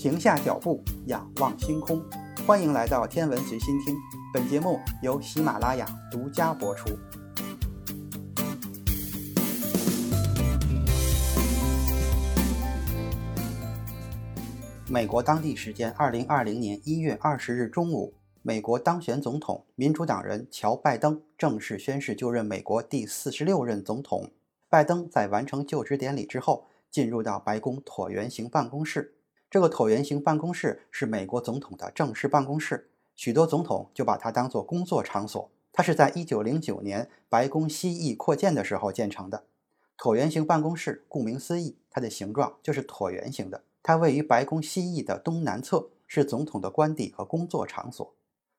停下脚步，仰望星空。欢迎来到天文随心听，本节目由喜马拉雅独家播出。美国当地时间二零二零年一月二十日中午，美国当选总统民主党人乔·拜登正式宣誓就任美国第四十六任总统。拜登在完成就职典礼之后，进入到白宫椭圆形办公室。这个椭圆形办公室是美国总统的正式办公室，许多总统就把它当做工作场所。它是在一九零九年白宫西翼扩建的时候建成的。椭圆形办公室顾名思义，它的形状就是椭圆形的。它位于白宫西翼的东南侧，是总统的官邸和工作场所。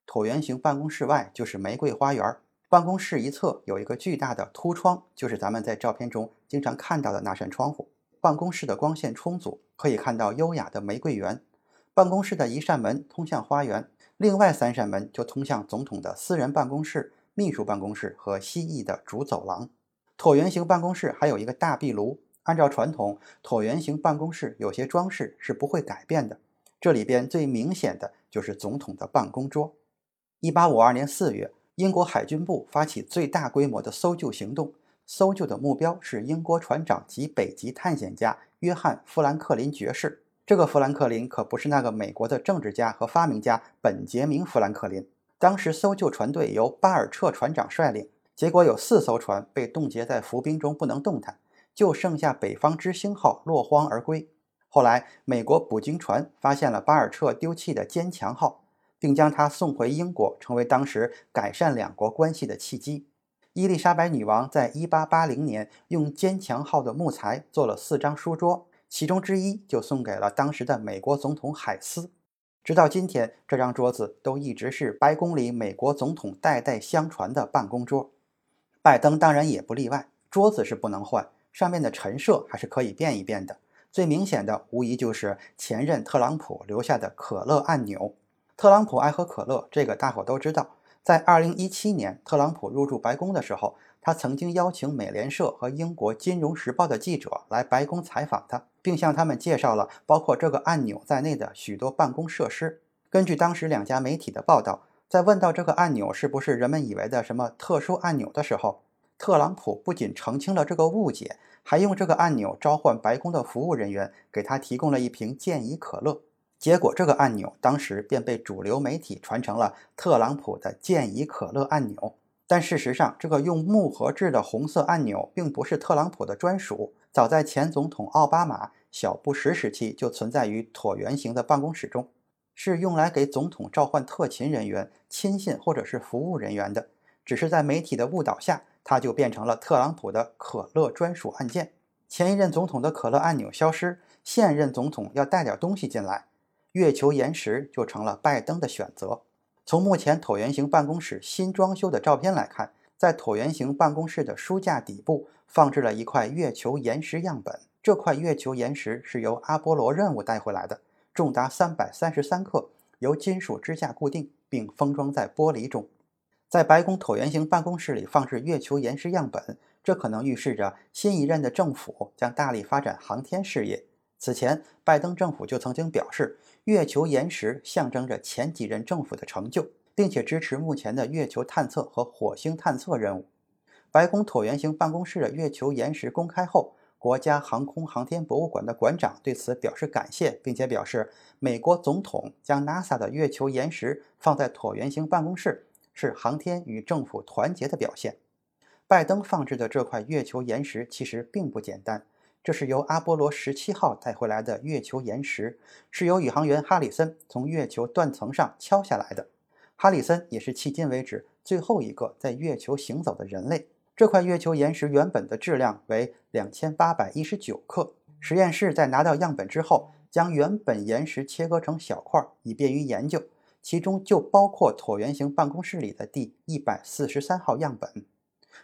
椭圆形办公室外就是玫瑰花园。办公室一侧有一个巨大的凸窗，就是咱们在照片中经常看到的那扇窗户。办公室的光线充足，可以看到优雅的玫瑰园。办公室的一扇门通向花园，另外三扇门就通向总统的私人办公室、秘书办公室和西翼的主走廊。椭圆形办公室还有一个大壁炉。按照传统，椭圆形办公室有些装饰是不会改变的。这里边最明显的就是总统的办公桌。一八五二年四月，英国海军部发起最大规模的搜救行动。搜救的目标是英国船长及北极探险家约翰·富兰克林爵士。这个富兰克林可不是那个美国的政治家和发明家本杰明·富兰克林。当时搜救船队由巴尔彻船长率领，结果有四艘船被冻结在浮冰中不能动弹，就剩下北方之星号落荒而归。后来，美国捕鲸船发现了巴尔彻丢弃的坚强号，并将它送回英国，成为当时改善两国关系的契机。伊丽莎白女王在1880年用坚强号的木材做了四张书桌，其中之一就送给了当时的美国总统海斯。直到今天，这张桌子都一直是白宫里美国总统代代相传的办公桌。拜登当然也不例外，桌子是不能换，上面的陈设还是可以变一变的。最明显的无疑就是前任特朗普留下的可乐按钮。特朗普爱喝可乐，这个大伙都知道。在二零一七年，特朗普入驻白宫的时候，他曾经邀请美联社和英国《金融时报》的记者来白宫采访他，并向他们介绍了包括这个按钮在内的许多办公设施。根据当时两家媒体的报道，在问到这个按钮是不是人们以为的什么特殊按钮的时候，特朗普不仅澄清了这个误解，还用这个按钮召唤白宫的服务人员，给他提供了一瓶健怡可乐。结果，这个按钮当时便被主流媒体传成了特朗普的健怡可乐按钮。但事实上，这个用木盒制的红色按钮并不是特朗普的专属。早在前总统奥巴马、小布什时期就存在于椭圆形的办公室中，是用来给总统召唤特勤人员、亲信或者是服务人员的。只是在媒体的误导下，它就变成了特朗普的可乐专属按键。前一任总统的可乐按钮消失，现任总统要带点东西进来。月球岩石就成了拜登的选择。从目前椭圆形办公室新装修的照片来看，在椭圆形办公室的书架底部放置了一块月球岩石样本。这块月球岩石是由阿波罗任务带回来的，重达三百三十三克，由金属支架固定，并封装在玻璃中。在白宫椭圆形办公室里放置月球岩石样本，这可能预示着新一任的政府将大力发展航天事业。此前，拜登政府就曾经表示。月球岩石象征着前几任政府的成就，并且支持目前的月球探测和火星探测任务。白宫椭圆形办公室的月球岩石公开后，国家航空航天博物馆的馆长对此表示感谢，并且表示，美国总统将 NASA 的月球岩石放在椭圆形办公室，是航天与政府团结的表现。拜登放置的这块月球岩石其实并不简单。这是由阿波罗十七号带回来的月球岩石，是由宇航员哈里森从月球断层上敲下来的。哈里森也是迄今为止最后一个在月球行走的人类。这块月球岩石原本的质量为两千八百一十九克。实验室在拿到样本之后，将原本岩石切割成小块，以便于研究，其中就包括椭圆形办公室里的第一百四十三号样本。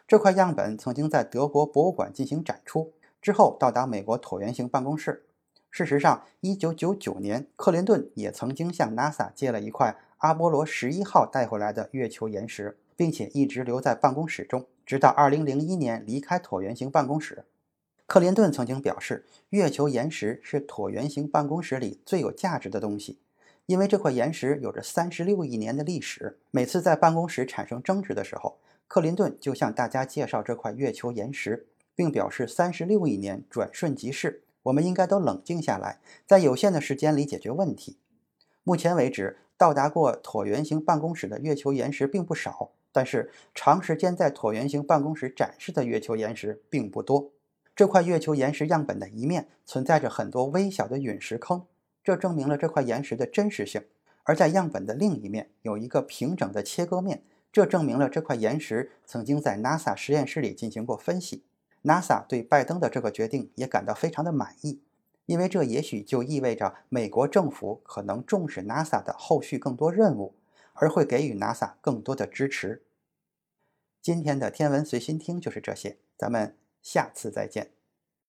这块样本曾经在德国博物馆进行展出。之后到达美国椭圆形办公室。事实上，1999年，克林顿也曾经向 NASA 借了一块阿波罗11号带回来的月球岩石，并且一直留在办公室中，直到2001年离开椭圆形办公室。克林顿曾经表示，月球岩石是椭圆形办公室里最有价值的东西，因为这块岩石有着三十六亿年的历史。每次在办公室产生争执的时候，克林顿就向大家介绍这块月球岩石，并表示三十六亿年转瞬即逝，我们应该都冷静下来，在有限的时间里解决问题。目前为止，到达过椭圆形办公室的月球岩石并不少，但是长时间在椭圆形办公室展示的月球岩石并不多。这块月球岩石样本的一面存在着很多微小的陨石坑，这证明了这块岩石的真实性；而在样本的另一面有一个平整的切割面，这证明了这块岩石曾经在 NASA 实验室里进行过分析。NASA 对拜登的这个决定也感到非常的满意，因为这也许就意味着美国政府可能重视 NASA 的后续更多任务，而会给予 NASA 更多的支持。今天的天文随心听就是这些，咱们。下次再见。